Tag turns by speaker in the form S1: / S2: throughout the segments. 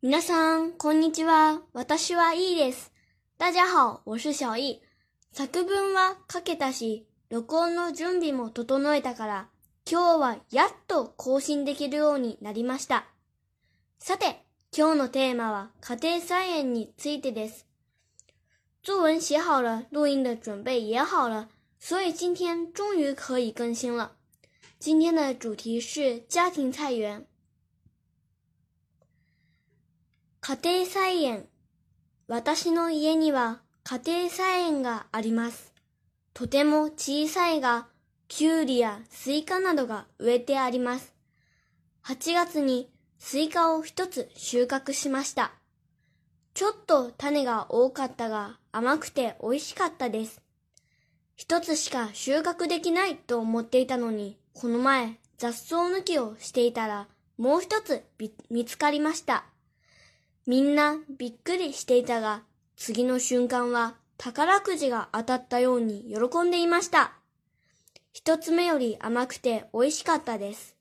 S1: 皆さん、こんにちは。私はいいです。大家好、我是小易。作文は書けたし、録音の準備も整えたから、今日はやっと更新できるようになりました。さて、今日のテーマは家庭菜園についてです。作文写好了，录音的准备也好了，所以今天终于可以更新了。今天的主题是家庭菜园。家庭菜園。私の家には家庭菜園があります。とても小さいが、きゅうりやスイカなどが植えてあります。8月にスイカを一つ収穫しました。ちょっと種が多かったが甘くて美味しかったです。一つしか収穫できないと思っていたのに、この前雑草抜きをしていたらもう一つ見つかりました。みんなびっくりしていたが、次の瞬間は宝くじが当たったように喜んでいました。一つ目より甘くて美味しかったです。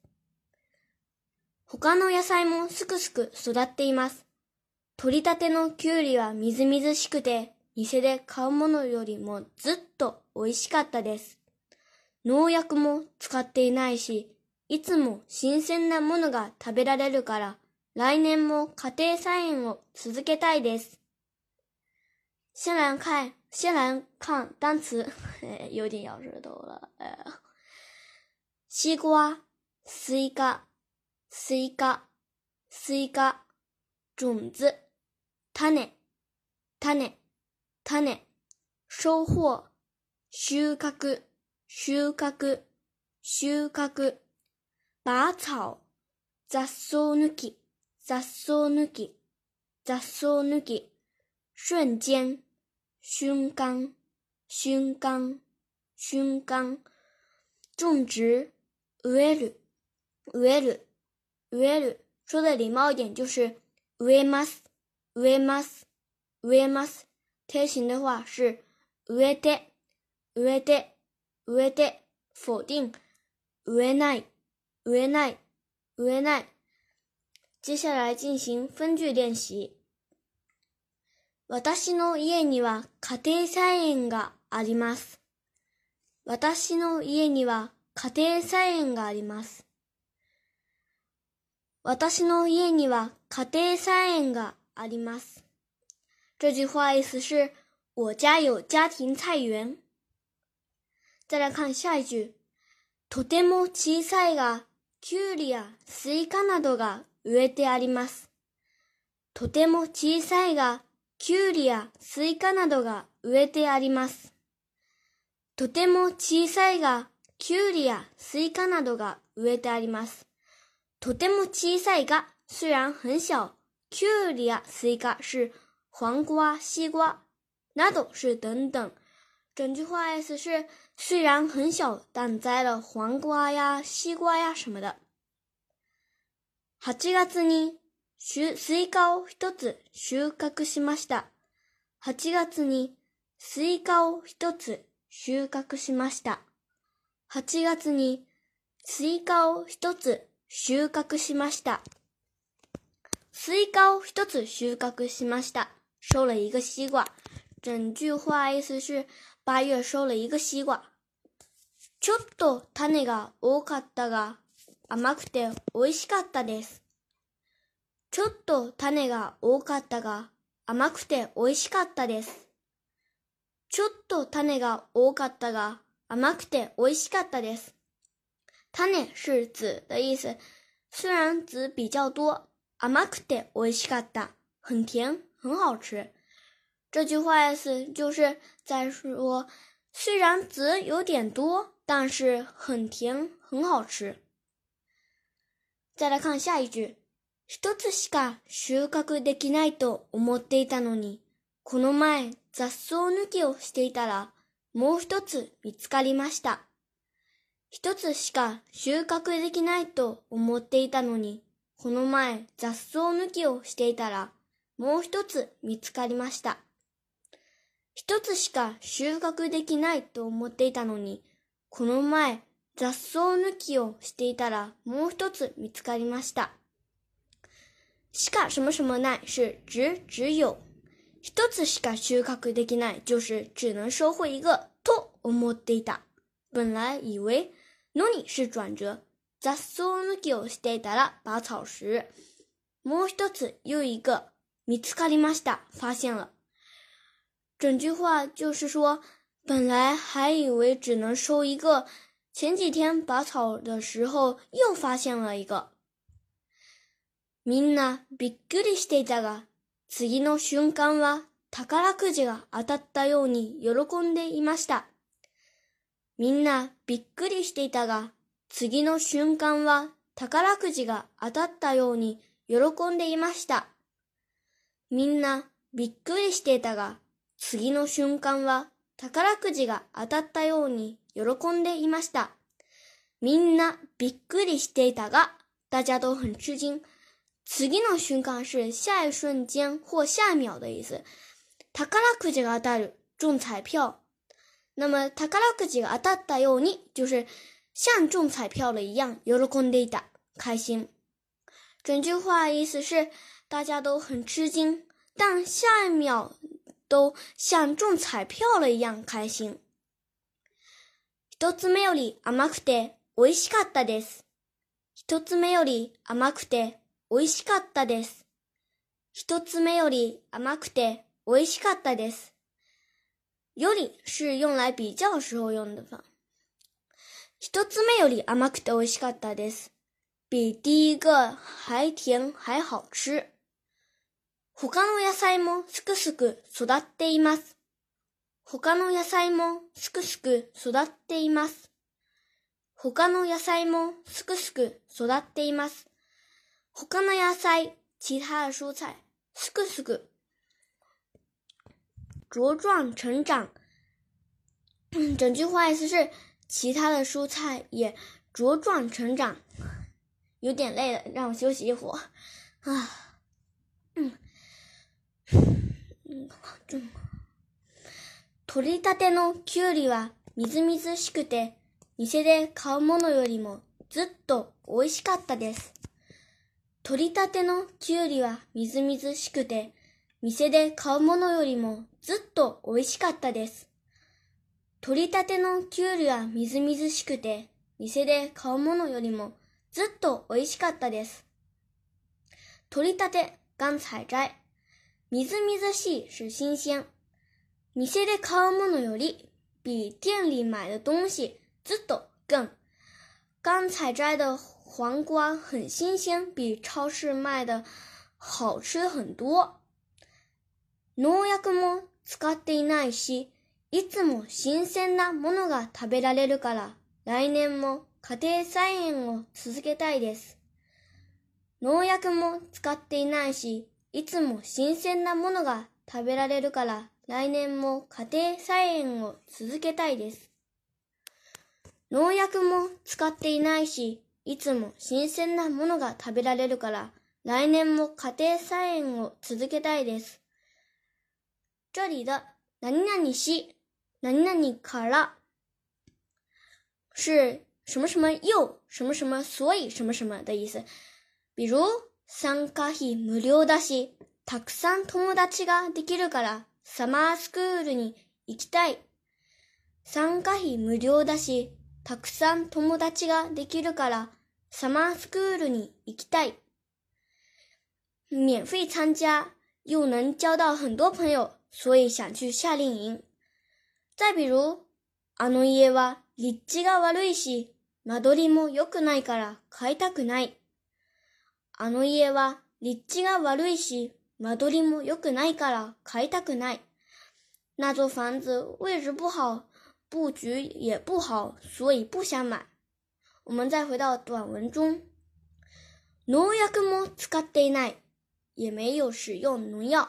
S1: 他の野菜もすくすく育っています。取りたてのきゅうりはみずみずしくて、店で買うものよりもずっと美味しかったです。農薬も使っていないし、いつも新鮮なものが食べられるから、来年も家庭菜園を続けたいです。先来看，先来看单词，有点咬舌头了。呃，西瓜、スイカ、スイカ、スイカ、种子、種、種、種、收穫、収穫、収穫、収穫、拔草、雑草抜き、雑草抜き、雑草抜き、瞬間、瞬間、瞬間、瞬間、種植、植える、植える、植える。说的礼貌一点就是植えます、植えます、植えます。贴形的话是植えて、植えて、植えて。否定植えない、植えない、植えない。 接下来进行分句练習。私の家には家庭菜園があります。私の家には家庭菜園があります。私の家には家庭菜園があります。这句话意思是我家有家庭菜园。再来看下一句。とても小さいが、きゅうりやスイカなどが植えてあります。とても小さいが、きゅうりやスイカなどが植えてあります。とても小さいが、きゅうりやスイカなどが植えてあります。とても小さいが虽然很小，きゅうりやスイカ是黄瓜、西瓜，など是等等。整句话意思是虽然很小，但栽了黄瓜呀、西瓜呀什么的。8月にスイカを一つ収穫しました。8月にスイカを一つ収穫しました。8月にスイカを一つ収穫しました。スイカを一つ収穫しました。收了一个西瓜。整句话意思是八月收了一个西瓜。ちょっと種が多かったが甘くて美味しかったです。ちょっと種が多かったが甘くて美味しかったです。ちょっと種が多かったが甘くて美味しかったです。種是籽的意思，虽然籽比较多，甘くて美味しかった，很甜，很好吃。这句话意思就是在说，虽然籽有点多，但是很甜，很好吃。再来看下一句。一つしか収穫できないと思っていたのに、この前雑草抜きをしていたら、もう一つ見つかりました。一つしか収穫できないと思っていたのに、この前雑草抜きをしていたら、もう一つ見つかりました。一つしか収穫できないと思っていたのに、この前雑草抜きをしていたら、もう一つ見つかりました。しか什么什么ない是指只有。一つしか収穫できない就是只能收获一个と思っていた。本来以为のに是转折。雑草抜きをしていたら拔草时。もう一つ又一个見つかりました。发现了。整句话就是说，本来还以为只能收一个，前几天拔草的时候又发现了一个。みんなびっくりしていたが、次の瞬間は宝くじが当たったように喜んでいました。みんなびっくりしていたが、次の瞬間は宝くじが当たったように喜んでいました。みんなびっくりしていたが、次の瞬間は宝くじが当たったように喜んでいました。みんなびっくりしていたが、大家都很吃惊。次の瞬間是下一瞬間或下秒的意思。宝くじが当たる、中彩票。那么宝くじが当たったように就是像中彩票了一样，喜んでいた，开心。整句话意思是大家都很吃惊，但下一秒都像中彩票了一样开心。一つ目より甘くて美味しかったです。一つ目より甘くて美味しかったです。一つ目より甘くて美味しかったです。より是用来比较时候用的方。一つ目より甘くて美味しかったです。比第一个还甜还好吃。他の野菜もすくすく育っています。他の野菜もすくすく育っています。他の野菜もすくすく育っています。他の野菜、其他的蔬菜、すくすく茁壮成长。整句话意思是。其他的蔬菜也茁壮成长，有点累了，让我休息一会儿。啊，嗯，取りたてのきゅうりはみずみずしくて、店で買うものよりもずっと美味しかったです。取りたてのきゅうりはみずみずしくて、店で買うものよりもずっと美味しかったです。取りたてのきゅうりはみずみずしくて、店で買うものよりもずっと美味しかったです。取りたて、刚采摘。みずみずしい是新鮮。店で買うものより、比店里买的东西ずっと更。刚采摘的黄瓜很新鲜，比超市卖的好吃很多。農薬も使っていないし、いつも新鮮なものが食べられるから、来年も家庭菜園を続けたいです。農薬も使っていないし、いつも新鮮なものが食べられるから、来年も家庭菜園を続けたいです。農薬も使っていないし、いつも新鮮なものが食べられるから、来年も家庭菜園を続けたいです。这里的何々し何々から是什么什么又什么什么所以什么什么的意思。比如参加費無料だし、たくさん友達ができるからサマースクールに行きたい。参加費無料だし、たくさん友達ができるからサマースクールに行きたい。免费参加又能交到很多朋友，所以想去夏令营。再比如、あの家は立地が悪いし、間取りも良くないから買いたくない。あの家は立地が悪いし、間取りも良くないから買いたくない。那座房子位置不好，布局也不好，所以不想买。我们再回到短文中，農薬も使っていない，也没有使用農药。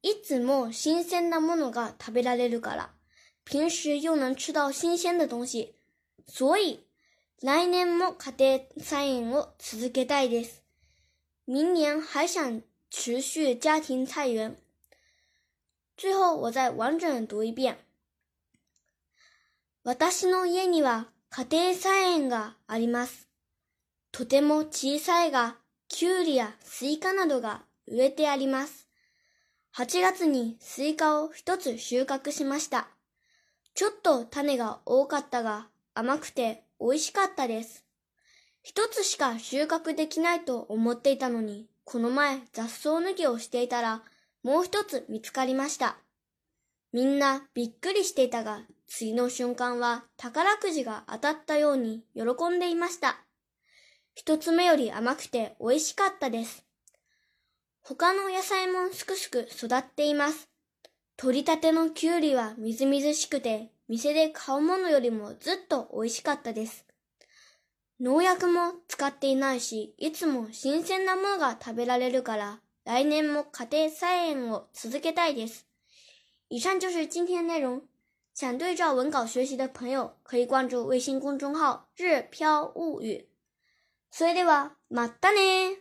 S1: いつも新鮮なものが食べられるから。平时又能吃到新鲜的东西，所以来年も家庭菜園を続けたいです。明年还想持续家庭菜园。最后，我再完整读一遍。私の家には家庭菜園があります。とても小さいが、きゅうりやスイカなどが植えてあります。8月にスイカを一つ収穫しました。ちょっと種が多かったが甘くて美味しかったです。一つしか収穫できないと思っていたのに、この前雑草抜きをしていたらもう一つ見つかりました。みんなびっくりしていたが、次の瞬間は宝くじが当たったように喜んでいました。一つ目より甘くて美味しかったです。他の野菜もすくすく育っています。取りたてのきゅうりはみずみずしくて、店で買うものよりもずっと美味しかったです。農薬も使っていないし、いつも新鮮なものが食べられるから、来年も家庭菜園を続けたいです。以上就是今天内容。想对照文稿学习的朋友，可以关注微信公众号“日飘物语”。それでは、またね